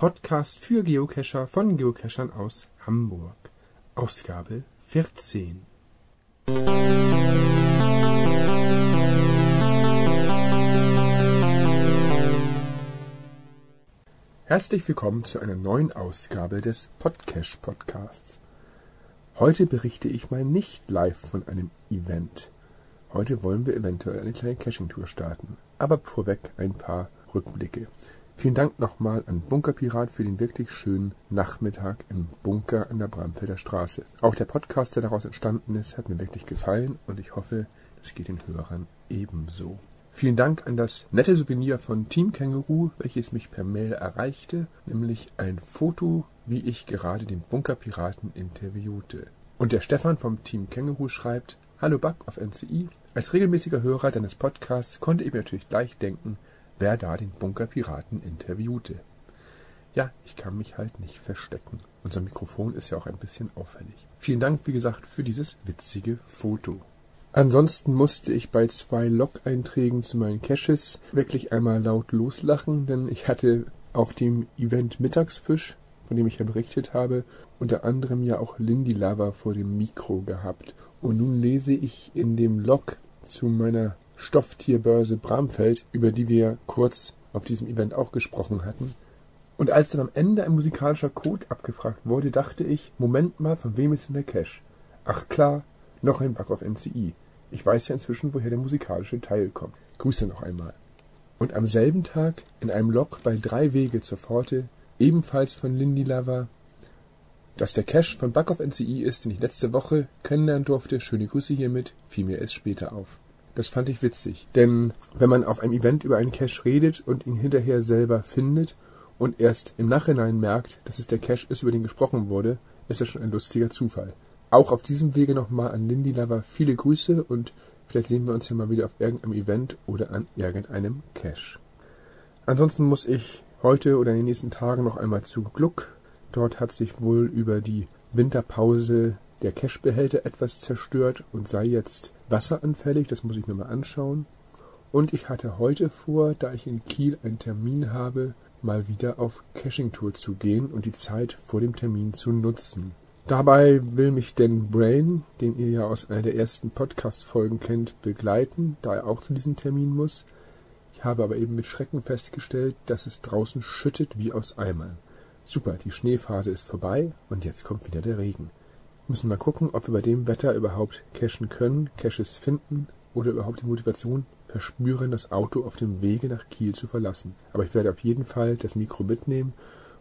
Podcast für Geocacher von Geocachern aus Hamburg. Ausgabe 14. Herzlich willkommen zu einer neuen Ausgabe des Podcash Podcasts. Heute berichte ich mal nicht live von einem Event. Heute wollen wir eventuell eine kleine Caching-Tour starten. Aber vorweg ein paar Rückblicke. Vielen Dank nochmal an Bunkerpirat für den wirklich schönen Nachmittag im Bunker an der Bramfelder Straße. Auch der Podcast, der daraus entstanden ist, hat mir wirklich gefallen und ich hoffe, es geht den Hörern ebenso. Vielen Dank an das nette Souvenir von Team Känguru, welches mich per Mail erreichte, nämlich ein Foto, wie ich gerade den Bunkerpiraten interviewte. Und der Stefan vom Team Känguru schreibt, Hallo Bug auf NCI. Als regelmäßiger Hörer deines Podcasts konnte ich mir natürlich gleich denken, wer da den Bunkerpiraten interviewte. Ja, ich kann mich halt nicht verstecken. Unser Mikrofon ist ja auch ein bisschen auffällig. Vielen Dank, wie gesagt, für dieses witzige Foto. Ansonsten musste ich bei zwei Log-Einträgen zu meinen Caches wirklich einmal laut loslachen, denn ich hatte auf dem Event Mittagsfisch, von dem ich ja berichtet habe, unter anderem ja auch Lindy Lava vor dem Mikro gehabt. Und nun lese ich in dem Log zu meiner Stofftierbörse Bramfeld, über die wir kurz auf diesem Event auch gesprochen hatten. Und als dann am Ende ein musikalischer Code abgefragt wurde, dachte ich, Moment mal, von wem ist denn der Cache? Ach klar, noch ein Bug auf NCI. Ich weiß ja inzwischen, woher der musikalische Teil kommt. Grüße noch einmal. Und am selben Tag in einem Log bei drei Wege zur Pforte, ebenfalls von Lindy Lava, dass der Cache von Bug of NCI ist, den ich letzte Woche kennenlernen durfte, schöne Grüße hiermit, fiel mir erst später auf. Das fand ich witzig, denn wenn man auf einem Event über einen Cache redet und ihn hinterher selber findet und erst im Nachhinein merkt, dass es der Cache ist, über den gesprochen wurde, ist das schon ein lustiger Zufall. Auch auf diesem Wege nochmal an Lindy Lover viele Grüße und vielleicht sehen wir uns ja mal wieder auf irgendeinem Event oder an irgendeinem Cache. Ansonsten muss ich heute oder in den nächsten Tagen noch einmal zu Gluck. Dort hat sich wohl über die Winterpause der Cachebehälter etwas zerstört und sei jetzt wasseranfällig. Das muss ich mir mal anschauen. Und ich hatte heute vor, da ich in Kiel einen Termin habe, mal wieder auf Caching-Tour zu gehen und die Zeit vor dem Termin zu nutzen. Dabei will mich Dan Brain, den ihr ja aus einer der ersten Podcast-Folgen kennt, begleiten, da er auch zu diesem Termin muss. Ich habe aber eben mit Schrecken festgestellt, dass es draußen schüttet wie aus Eimern. Super, die Schneephase ist vorbei und jetzt kommt wieder der Regen. Müssen mal gucken, ob wir bei dem Wetter überhaupt cachen können, Caches finden oder überhaupt die Motivation verspüren, das Auto auf dem Wege nach Kiel zu verlassen. Aber ich werde auf jeden Fall das Mikro mitnehmen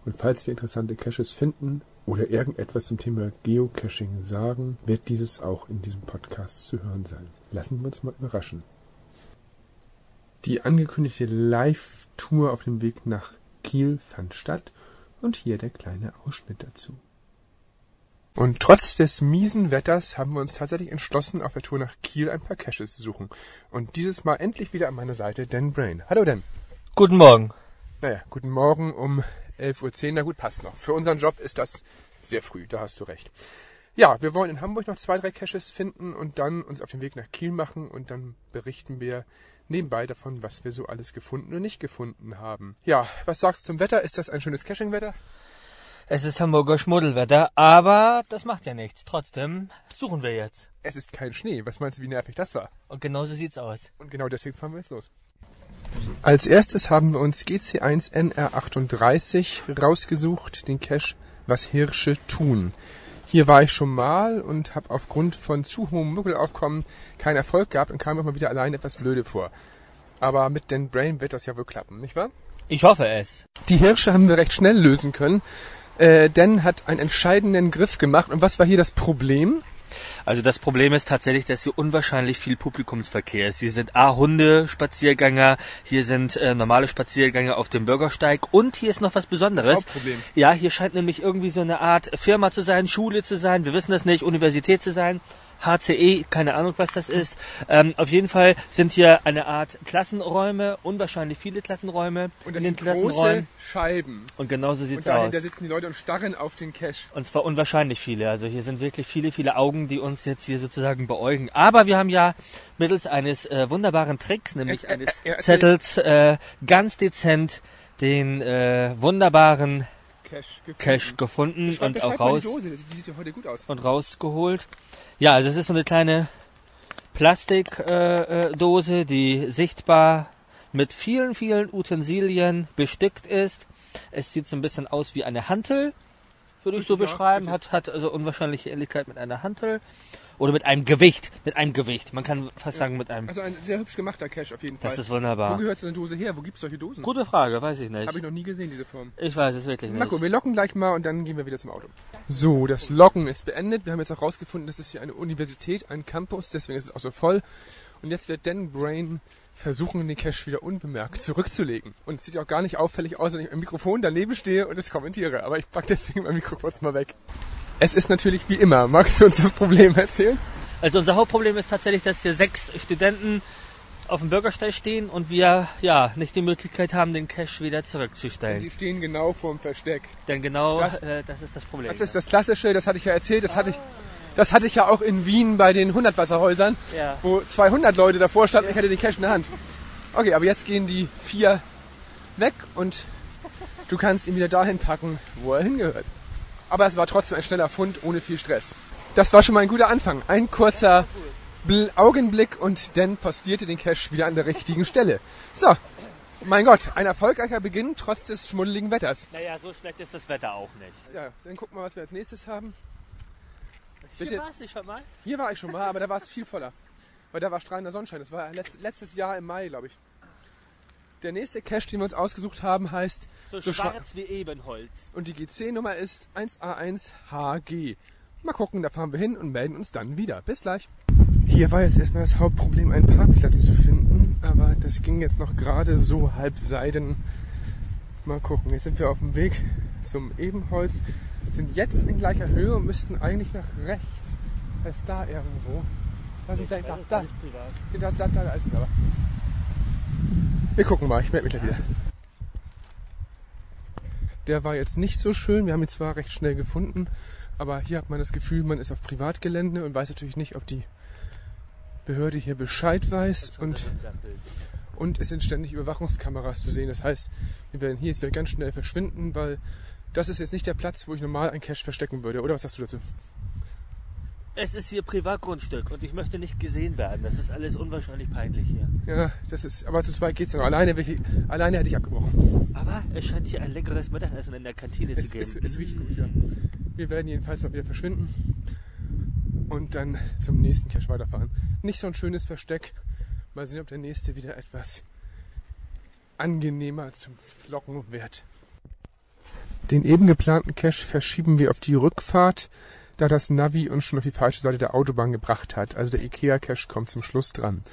und falls wir interessante Caches finden oder irgendetwas zum Thema Geocaching sagen, wird dieses auch in diesem Podcast zu hören sein. Lassen wir uns mal überraschen. Die angekündigte Live-Tour auf dem Weg nach Kiel fand statt und hier der kleine Ausschnitt dazu. Und trotz des miesen Wetters haben wir uns tatsächlich entschlossen, auf der Tour nach Kiel ein paar Caches zu suchen. Und dieses Mal endlich wieder an meiner Seite Dan Brain. Hallo Dan. Guten Morgen. Naja, guten Morgen um 11.10 Uhr. Na gut, passt noch. Für unseren Job ist das sehr früh, da hast du recht. Ja, wir wollen in Hamburg noch zwei, drei Caches finden und dann uns auf den Weg nach Kiel machen und dann berichten wir nebenbei davon, was wir so alles gefunden und nicht gefunden haben. Ja, was sagst du zum Wetter? Ist das ein schönes Caching-Wetter? Es ist Hamburger Schmuddelwetter, aber das macht ja nichts. Trotzdem suchen wir jetzt. Es ist kein Schnee. Was meinst du, wie nervig das war? Und genau so sieht's aus. Und genau deswegen fahren wir jetzt los. Als erstes haben wir uns GC1 NR38 rausgesucht, den Cache Was Hirsche tun. Hier war ich schon mal und habe aufgrund von zu hohem Muggelaufkommen keinen Erfolg gehabt und kam mir mal wieder allein etwas blöde vor. Aber mit den Brain wird das ja wohl klappen, nicht wahr? Ich hoffe es. Die Hirsche haben wir recht schnell lösen können. Äh, Dan hat einen entscheidenden Griff gemacht. Und was war hier das Problem? Also das Problem ist tatsächlich, dass hier unwahrscheinlich viel Publikumsverkehr ist. Hier sind A Hunde Spaziergänger, hier sind äh, normale Spaziergänger auf dem Bürgersteig und hier ist noch was Besonderes. Das Problem. Ja, hier scheint nämlich irgendwie so eine Art Firma zu sein, Schule zu sein, wir wissen das nicht, Universität zu sein. HCE, keine Ahnung, was das ist. Ähm, auf jeden Fall sind hier eine Art Klassenräume, unwahrscheinlich viele Klassenräume Und das in den sind große. Scheiben. Und genauso Und sieht's aus. dahinter sitzen die Leute und starren auf den Cache. Und zwar unwahrscheinlich viele. Also hier sind wirklich viele, viele Augen, die uns jetzt hier sozusagen beäugen. Aber wir haben ja mittels eines äh, wunderbaren Tricks, nämlich eines er- er- Zettels, äh, ganz dezent den äh, wunderbaren Cash gefunden. Cash gefunden Beschreib- und beschreib auch raus Dose. ja und rausgeholt. Ja, also es ist so eine kleine Plastikdose, äh, äh, die sichtbar mit vielen, vielen Utensilien bestückt ist. Es sieht so ein bisschen aus wie eine Hantel, würde ich so Ja, beschreiben. bitte. Hat, hat also unwahrscheinliche Ähnlichkeit mit einer Hantel. Oder mit einem Gewicht. Mit einem Gewicht. Man kann fast sagen mit einem. Also ein sehr hübsch gemachter Cash auf jeden Fall. Das ist Wo wunderbar. gehört so eine Dose her? Wo gibt's solche Dosen? Gute Frage, weiß ich nicht. Habe ich noch nie gesehen, diese Form. Ich weiß es wirklich nicht. Marco, wir locken gleich mal und dann gehen wir wieder zum Auto. So, das Locken ist beendet. Wir haben jetzt auch rausgefunden, das ist hier eine Universität, ein Campus, deswegen ist es auch so voll. Und jetzt wird Dan Brain versuchen, den Cache wieder unbemerkt zurückzulegen. Und es sieht auch gar nicht auffällig aus, wenn ich am Mikrofon daneben stehe und es kommentiere. Aber ich pack deswegen mein Mikro kurz mal weg. Es ist natürlich wie immer. Magst du uns das Problem erzählen? Also unser Hauptproblem ist tatsächlich, dass hier sechs Studenten auf dem Bürgersteig stehen und wir ja nicht die Möglichkeit haben, den Cash wieder zurückzustellen. Sie stehen genau vorm Versteck. Denn genau Das- äh, das ist das Problem. Das ist das Klassische, das hatte ich ja erzählt, das hatte ich, das hatte ich ja auch in Wien bei den 100 Wasserhäusern, Ja. wo 200 Leute davor standen, ich hatte den Cash in der Hand. Okay, aber jetzt gehen die vier weg und du kannst ihn wieder dahin packen, wo er hingehört. Aber es war trotzdem ein schneller Fund ohne viel Stress. Das war schon mal ein guter Anfang. Ein kurzer Bl Augenblick und Dan postierte den Cash wieder an der richtigen Stelle. So, mein Gott, ein erfolgreicher Beginn trotz des schmuddeligen Wetters. Naja, so schlecht ist das Wetter auch nicht. Ja, dann gucken wir mal, was wir als nächstes haben. Bitte? Bitte. war's nicht schon mal? Hier war ich schon mal, aber da war es viel voller. Weil da war strahlender Sonnenschein. Das war letzt, letztes Jahr im Mai, glaube ich. Der nächste Cache, den wir uns ausgesucht haben, heißt So, So schwarz wie Ebenholz. und die GC-Nummer ist 1A1HG. Mal gucken, da fahren wir hin und melden uns dann wieder. Bis gleich. Hier war jetzt erstmal das Hauptproblem, einen Parkplatz zu finden, aber das ging jetzt noch gerade so halb seiden. Mal gucken, jetzt sind wir auf dem Weg zum Ebenholz, sind jetzt in gleicher Höhe und müssten eigentlich nach rechts. Das ist da irgendwo. Da sind wir, da, da, da, da, da, da ist es aber. Wir gucken mal, ich melde mich gleich wieder. Der war jetzt nicht so schön. Wir haben ihn zwar recht schnell gefunden, aber hier hat man das Gefühl, man ist auf Privatgelände und weiß natürlich nicht, ob die Behörde hier Bescheid weiß. Und, und es sind ständig Überwachungskameras zu sehen. Das heißt, wir werden hier jetzt wieder ganz schnell verschwinden, weil das ist jetzt nicht der Platz, wo ich normal ein Cash verstecken würde. Oder was sagst du dazu? Es ist hier Privatgrundstück und ich möchte nicht gesehen werden. Das ist alles unwahrscheinlich peinlich hier. Ja, das ist, aber zu zweit geht's ja noch. Alleine, ich- alleine hätte ich abgebrochen. Aber es scheint hier ein leckeres Mittagessen in der Kantine Es, zu es, geben. es riecht gut, ja. Wir werden jedenfalls mal wieder verschwinden und dann zum nächsten Cache weiterfahren. Nicht so ein schönes Versteck. Mal sehen, ob der nächste wieder etwas angenehmer zum Flocken wird. Den eben geplanten Cache verschieben wir auf die Rückfahrt, da das Navi uns schon auf die falsche Seite der Autobahn gebracht hat. Also der Ikea-Cache kommt zum Schluss dran.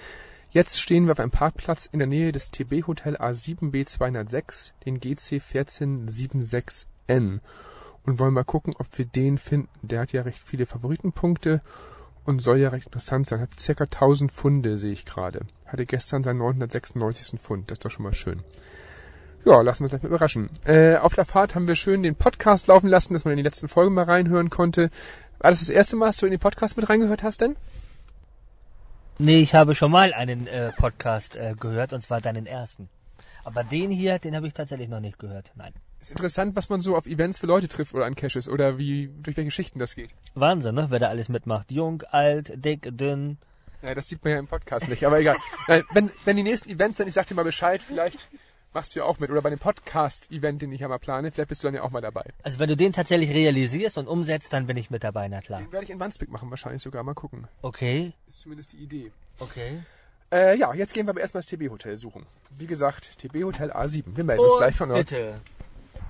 Jetzt stehen wir auf einem Parkplatz in der Nähe des TB Hotel A7B206, den GC 1476N und wollen mal gucken, ob wir den finden. Der hat ja recht viele Favoritenpunkte und soll ja recht interessant sein. Hat circa 1000 Funde, sehe ich gerade. Hatte gestern seinen 996. Pfund. Das ist doch schon mal schön. Ja, lassen wir uns gleich mal überraschen. Äh, auf der Fahrt haben wir schön den Podcast laufen lassen, dass man in die letzten Folgen mal reinhören konnte. War das das erste Mal, dass du in den Podcast mit reingehört hast denn? Nee, ich habe schon mal einen äh, Podcast äh, gehört und zwar deinen ersten. Aber den hier, den habe ich tatsächlich noch nicht gehört. Nein. Ist interessant, was man so auf Events für Leute trifft oder an Caches oder wie, durch welche Schichten das geht. Wahnsinn, ne? Wer da alles mitmacht. Jung, alt, dick, dünn. Ja, das sieht man ja im Podcast nicht, aber egal. Nein, wenn, wenn die nächsten Events sind, ich sag dir mal Bescheid, vielleicht machst du ja auch mit. Oder bei dem Podcast-Event, den ich ja mal plane, vielleicht bist du dann ja auch mal dabei. Also wenn du den tatsächlich realisierst und umsetzt, dann bin ich mit dabei, na klar. Den werde ich in Wandsbek machen, wahrscheinlich sogar. Mal gucken. Okay, Ist zumindest die Idee. okay. Äh, ja, jetzt gehen wir aber erstmal das TB-Hotel suchen. Wie gesagt, TB-Hotel A7. Wir melden uns gleich von dort. bitte.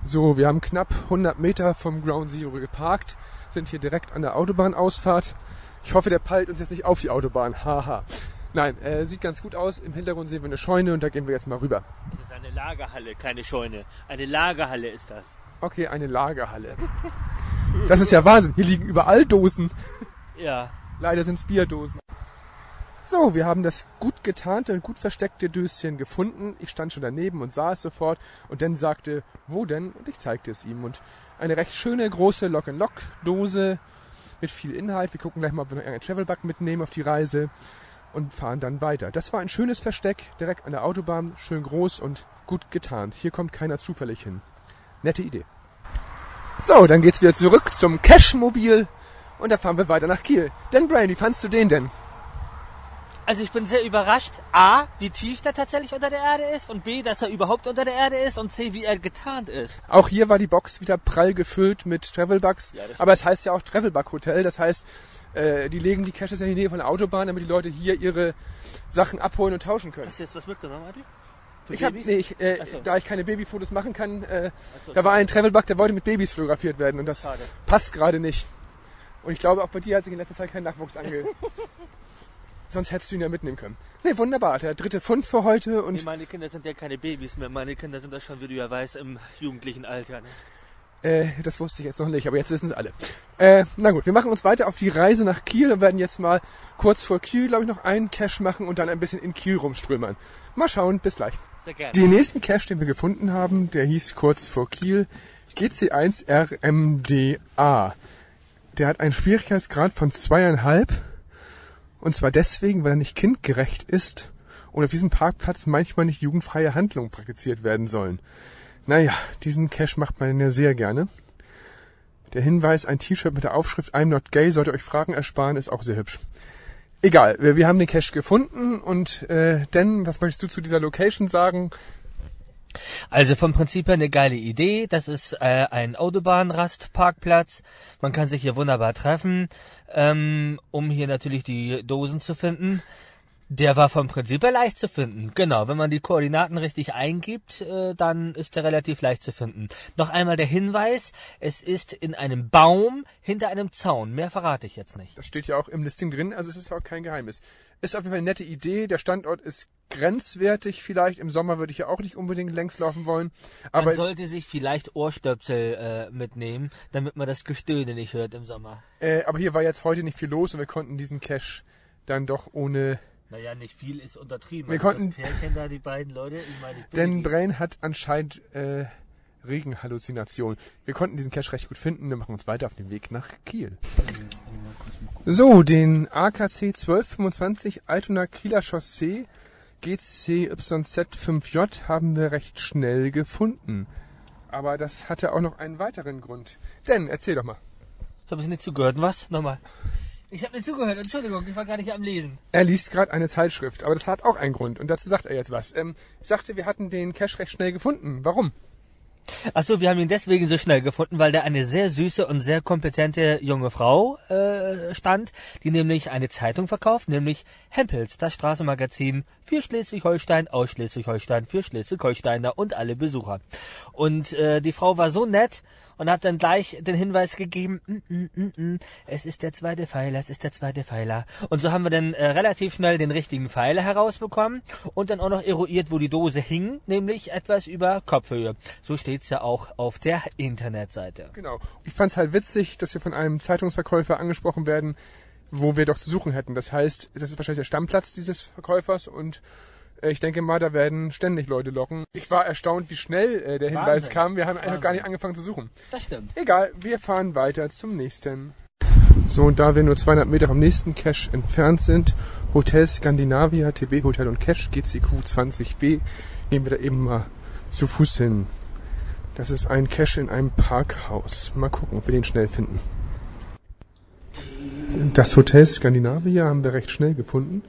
So, wir haben knapp 100 Meter vom Ground Zero geparkt, sind hier direkt an der Autobahnausfahrt. Ich hoffe, der peilt uns jetzt nicht auf die Autobahn. Haha. Nein, äh, sieht ganz gut aus. Im Hintergrund sehen wir eine Scheune und da gehen wir jetzt mal rüber. Das ist eine Lagerhalle, keine Scheune. Eine Lagerhalle ist das. Okay, eine Lagerhalle. Das ist ja Wahnsinn. Hier liegen überall Dosen. Ja. Leider sind es Bierdosen. So, wir haben das gut getarnte und gut versteckte Döschen gefunden. Ich stand schon daneben und sah es sofort und dann sagte, wo denn? Und ich zeigte es ihm. Und eine recht schöne große Lock-and-Lock-Dose mit viel Inhalt. Wir gucken gleich mal, ob wir noch einen Travelbug mitnehmen auf die Reise. Und fahren dann weiter. Das war ein schönes Versteck, direkt an der Autobahn, schön groß und gut getarnt. Hier kommt keiner zufällig hin. Nette Idee. So, dann geht's wieder zurück zum Cashmobil und da fahren wir weiter nach Kiel. Denn Brian, wie fandst du den denn? Also ich bin sehr überrascht, A, wie tief der tatsächlich unter der Erde ist und B, dass er überhaupt unter der Erde ist und C, wie er getarnt ist. Auch hier war die Box wieder prall gefüllt mit Travelbugs. Ja, aber es heißt ja auch Travelbug Hotel. Das heißt, äh, die legen die Caches in die Nähe von der Autobahn, damit die Leute hier ihre Sachen abholen und tauschen können. Hast du jetzt was mitgenommen, Adi? Für Ich hab, Babys? nee, ich, äh, so. da ich keine Babyfotos machen kann, äh, so, da war ein Travelbug, der wollte mit Babys fotografiert werden und das Schade. passt gerade nicht. Und ich glaube, auch bei dir hat sich in letzter Zeit kein Nachwuchs ange... Sonst hättest du ihn ja mitnehmen können. Nee, wunderbar. Der dritte Fund für heute Nee, und meine Kinder sind ja keine Babys mehr. Meine Kinder sind ja schon, wie du ja weißt, im jugendlichen Alter. Ne? Äh, das wusste ich jetzt noch nicht, aber jetzt wissen es alle. Äh, na gut, wir machen uns weiter auf die Reise nach Kiel und werden jetzt mal kurz vor Kiel, glaube ich, noch einen Cache machen und dann ein bisschen in Kiel rumströmern. Mal schauen, bis gleich. Sehr gerne. Den nächsten Cache, den wir gefunden haben, der hieß kurz vor Kiel GC1RMDA. Der hat einen Schwierigkeitsgrad von zweieinhalb. Und zwar deswegen, weil er nicht kindgerecht ist und auf diesem Parkplatz manchmal nicht jugendfreie Handlungen praktiziert werden sollen. Naja, diesen Cache macht man ja sehr gerne. Der Hinweis, ein T-Shirt mit der Aufschrift I'm not gay sollte euch Fragen ersparen, ist auch sehr hübsch. Egal, wir, wir haben den Cache gefunden und äh, denn, was möchtest du zu dieser Location sagen? Also vom Prinzip her eine geile Idee. Das ist äh, ein Autobahnrastparkplatz. Man kann sich hier wunderbar treffen, ähm, um hier natürlich die Dosen zu finden. Der war vom Prinzip her leicht zu finden. Genau, wenn man die Koordinaten richtig eingibt, äh, dann ist der relativ leicht zu finden. Noch einmal der Hinweis, es ist in einem Baum hinter einem Zaun. Mehr verrate ich jetzt nicht. Das steht ja auch im Listing drin, also es ist auch kein Geheimnis. Ist auf jeden Fall eine nette Idee. Der Standort ist grenzwertig vielleicht. Im Sommer würde ich ja auch nicht unbedingt längs laufen wollen. Man Aber sollte sich vielleicht Ohrstöpsel äh, mitnehmen, damit man das Gestöhne nicht hört im Sommer. Äh, aber hier war jetzt heute nicht viel los und wir konnten diesen Cache dann doch ohne. Naja, nicht viel ist untertrieben. Wir Also konnten- Das Pärchen da, die beiden Leute, ich meine, ich Denn Brain hat anscheinend äh, Regenhalluzinationen. Wir konnten diesen Cache recht gut finden. Wir machen uns weiter auf den Weg nach Kiel. So, den AKC 1225 Altona Kieler Chaussee GCYZ5J haben wir recht schnell gefunden. Aber das hatte auch noch einen weiteren Grund. Denn, erzähl doch mal. Ich habe es nicht zugehört. Was? Nochmal. Ich habe nicht zugehört. Entschuldigung, ich war gar nicht am Lesen. Er liest gerade eine Zeitschrift, aber das hat auch einen Grund. Und dazu sagt er jetzt was. Ähm, ich sagte, wir hatten den Cache recht schnell gefunden. Warum? Achso, wir haben ihn deswegen so schnell gefunden, weil da eine sehr süße und sehr kompetente junge Frau äh, stand, die nämlich eine Zeitung verkauft, nämlich Hempels, das Straßenmagazin für Schleswig-Holstein, aus Schleswig-Holstein, für Schleswig-Holsteiner und alle Besucher. Und äh, die Frau war so nett und hat dann gleich den Hinweis gegeben, mm, mm, mm, mm, es ist der zweite Pfeiler, es ist der zweite Pfeiler. Und so haben wir dann äh, relativ schnell den richtigen Pfeiler herausbekommen und dann auch noch eruiert, wo die Dose hing, nämlich etwas über Kopfhöhe. So steht's ja auch auf der Internetseite. Genau. Ich fand es halt witzig, dass wir von einem Zeitungsverkäufer angesprochen werden, wo wir doch zu suchen hätten. Das heißt, das ist wahrscheinlich der Stammplatz dieses Verkäufers und ich denke mal, da werden ständig Leute locken. Ich war erstaunt, wie schnell äh, der Hinweis Wahnsinn. kam. Wir haben eigentlich noch gar nicht angefangen zu suchen. Das stimmt. Egal, wir fahren weiter zum nächsten. So, und da wir nur 200 Meter vom nächsten Cache entfernt sind, Hotel Skandinavia, TB Hotel und Cache, GCQ 20b, gehen wir da eben mal zu Fuß hin. Das ist ein Cache in einem Parkhaus. Mal gucken, ob wir den schnell finden. Das Hotel Skandinavia haben wir recht schnell gefunden.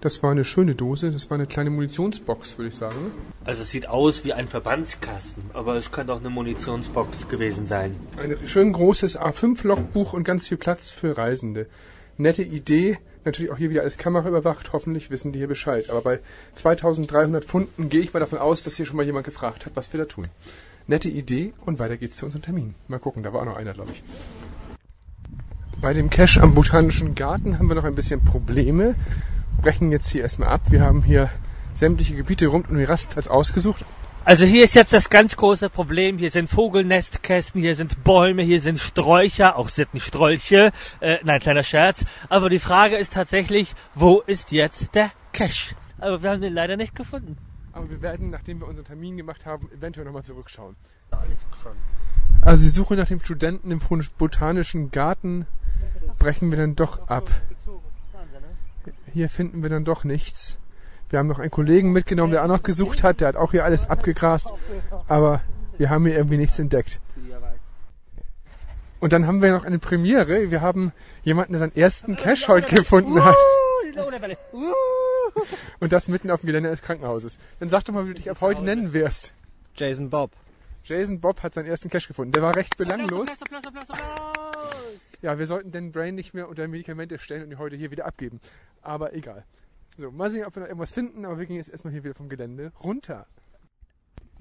Das war eine schöne Dose, das war eine kleine Munitionsbox, würde ich sagen. Also es sieht aus wie ein Verbandskasten, aber es kann auch eine Munitionsbox gewesen sein. Ein schön großes A5-Logbuch und ganz viel Platz für Reisende. Nette Idee. Natürlich auch hier wieder alles Kamera überwacht. Hoffentlich wissen die hier Bescheid. Aber bei 2300 Pfunden gehe ich mal davon aus, dass hier schon mal jemand gefragt hat, was wir da tun. Nette Idee und weiter geht's zu unserem Termin. Mal gucken, da war auch noch einer, glaube ich. Bei dem Cache am Botanischen Garten haben wir noch ein bisschen Probleme. Brechen jetzt hier erstmal ab. Wir haben hier sämtliche Gebiete rund um den Rastplatz ausgesucht. Also hier ist jetzt das ganz große Problem. Hier sind Vogelnestkästen, hier sind Bäume, hier sind Sträucher, auch Sittenstrolche. Äh, nein, kleiner Scherz. Aber die Frage ist tatsächlich, wo ist jetzt der Cache? Aber wir haben den leider nicht gefunden. Aber wir werden, nachdem wir unseren Termin gemacht haben, eventuell nochmal zurückschauen. Schon. Also die Suche nach dem Studenten im Botanischen Garten brechen wir dann doch ab. Hier finden wir dann doch nichts. Wir haben noch einen Kollegen mitgenommen, der auch noch gesucht hat. Der hat auch hier alles abgegrast. Aber wir haben hier irgendwie nichts entdeckt. Und dann haben wir noch eine Premiere. Wir haben jemanden, der seinen ersten Cash heute gefunden hat. Und das mitten auf dem Gelände des Krankenhauses. Dann sag doch mal, wie du dich ab heute nennen wirst. Jason Bob. Jason Bob hat seinen ersten Cash gefunden. Der war recht belanglos. Applaus, Applaus, Applaus, Applaus. Ja, wir sollten den Brain nicht mehr unter Medikamente stellen und ihn heute hier wieder abgeben. Aber egal. So, mal sehen, ob wir noch irgendwas finden, aber wir gehen jetzt erstmal hier wieder vom Gelände runter.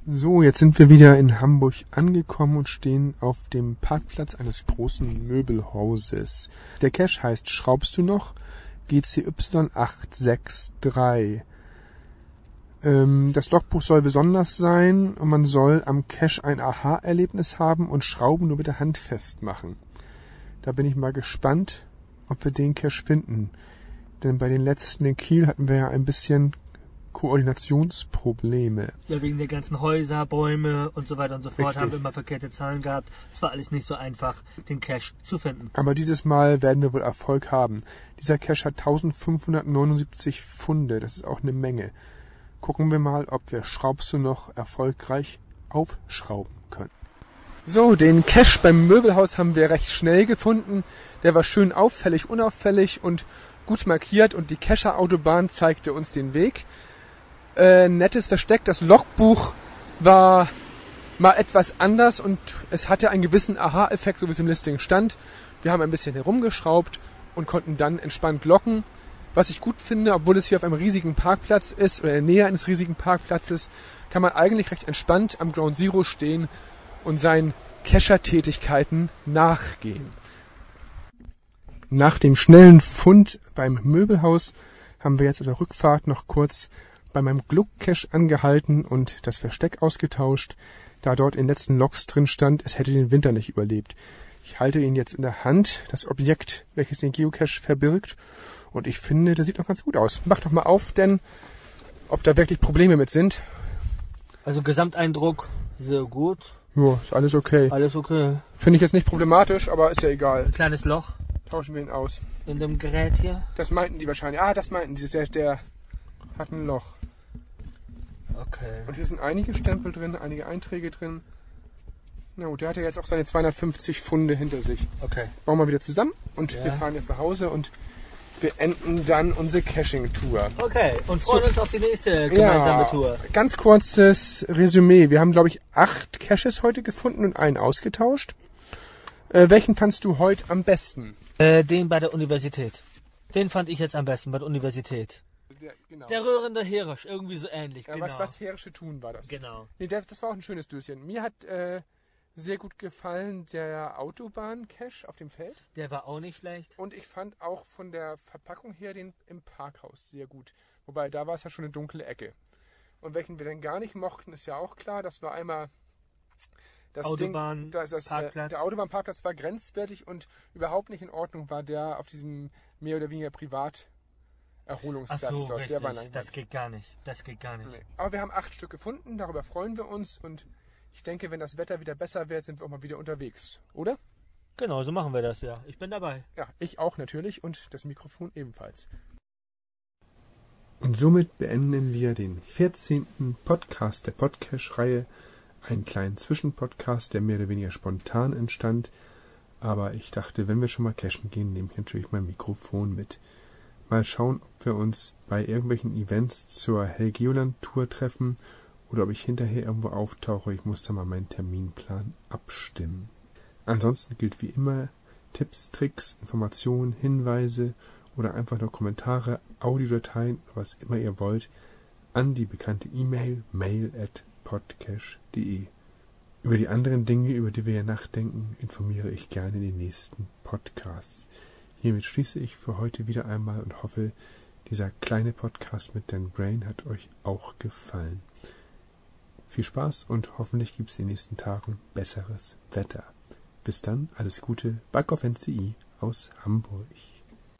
So, jetzt sind wir wieder in Hamburg angekommen und stehen auf dem Parkplatz eines großen Möbelhauses. Der Cache heißt Schraubst du noch? GCY863. Ähm, das Logbuch soll besonders sein und man soll am Cache ein Aha-Erlebnis haben und Schrauben nur mit der Hand festmachen. Da bin ich mal gespannt, ob wir den Cache finden. Denn bei den letzten in Kiel hatten wir ja ein bisschen Koordinationsprobleme. Ja, wegen der ganzen Häuser, Bäume und so weiter und so fort Richtig. haben wir immer verkehrte Zahlen gehabt. Es war alles nicht so einfach, den Cache zu finden. Aber dieses Mal werden wir wohl Erfolg haben. Dieser Cache hat 1579 Funde. Das ist auch eine Menge. Gucken wir mal, ob wir Schraubst du noch erfolgreich aufschrauben können. So, den Cache beim Möbelhaus haben wir recht schnell gefunden. Der war schön auffällig, unauffällig und gut markiert und die Kescher Autobahn zeigte uns den Weg. Äh, nettes Versteck. Das Logbuch war mal etwas anders und es hatte einen gewissen Aha-Effekt, so wie es im Listing stand. Wir haben ein bisschen herumgeschraubt und konnten dann entspannt locken. Was ich gut finde, obwohl es hier auf einem riesigen Parkplatz ist oder in der Nähe eines riesigen Parkplatzes, kann man eigentlich recht entspannt am Ground Zero stehen und seinen Kescher-Tätigkeiten nachgehen. Nach dem schnellen Fund beim Möbelhaus haben wir jetzt auf der Rückfahrt noch kurz bei meinem Gluck-Cache angehalten und das Versteck ausgetauscht, da dort in den letzten Logs drin stand, es hätte den Winter nicht überlebt. Ich halte ihn jetzt in der Hand, das Objekt, welches den Geocache verbirgt, und ich finde, der sieht noch ganz gut aus. Mach doch mal auf, denn ob da wirklich Probleme mit sind. Also Gesamteindruck, sehr gut. Ja, ist alles okay. Alles okay. Finde ich jetzt nicht problematisch, aber ist ja egal. Ein kleines Loch Tauschen wir ihn aus. in dem Gerät hier. Das meinten die wahrscheinlich. Ah, das meinten sie. Der, der hat ein Loch. Okay. Und hier sind einige Stempel drin, einige Einträge drin. Na gut, der hat ja jetzt auch seine 250 Funde hinter sich. Okay. Bauen wir wieder zusammen und Ja. wir fahren jetzt nach Hause und beenden dann unsere Caching-Tour. Okay. Und freuen uns auf die nächste gemeinsame Ja, Tour. ganz kurzes Resümee. Wir haben, glaube ich, acht Caches heute gefunden und einen ausgetauscht. Äh, welchen fandst du heute am besten? Äh, den bei der Universität. Den fand ich jetzt am besten bei der Universität. Der, genau. Der rührende Hirsch, irgendwie so ähnlich. ja, genau. was, was Herische tun war das? Genau. Nee, der, das war auch ein schönes Döschen. Mir hat äh, sehr gut gefallen der Autobahn-Cache auf dem Feld. Der war auch nicht schlecht. Und ich fand auch von der Verpackung her den im Parkhaus sehr gut. Wobei, da war es ja schon eine dunkle Ecke. Und welchen wir dann gar nicht mochten, ist ja auch klar. Das war einmal das Autobahn, Ding, das, das, äh, Parkplatz. Der Autobahnparkplatz war grenzwertig und überhaupt nicht in Ordnung war der auf diesem mehr oder weniger privat Ach Erholungsplatz so, dort. richtig. Der war langweilig. Das geht gar nicht. Das geht gar nicht. Nee. Aber wir haben acht Stück gefunden, darüber freuen wir uns und ich denke, wenn das Wetter wieder besser wird, sind wir auch mal wieder unterwegs, oder? Genau, so machen wir das ja. Ich bin dabei. Ja, ich auch natürlich und das Mikrofon ebenfalls. Und somit beenden wir den 14. Podcast der Podcast-Reihe. Einen kleinen Zwischenpodcast, der mehr oder weniger spontan entstand. Aber ich dachte, wenn wir schon mal cashen gehen, nehme ich natürlich mein Mikrofon mit. Mal schauen, ob wir uns bei irgendwelchen Events zur Helgeoland-Tour treffen oder ob ich hinterher irgendwo auftauche. Ich muss da mal meinen Terminplan abstimmen. Ansonsten gilt wie immer Tipps, Tricks, Informationen, Hinweise oder einfach nur Kommentare, Audiodateien, was immer ihr wollt, an die bekannte E-Mail mail at podcash.de. Über die anderen Dinge, über die wir hier nachdenken, informiere ich gerne in den nächsten Podcasts. Hiermit schließe ich für heute wieder einmal und hoffe, dieser kleine Podcast mit Dan Brain hat euch auch gefallen. Viel Spaß und hoffentlich gibt es in den nächsten Tagen besseres Wetter. Bis dann, alles Gute, Back auf NCI aus Hamburg.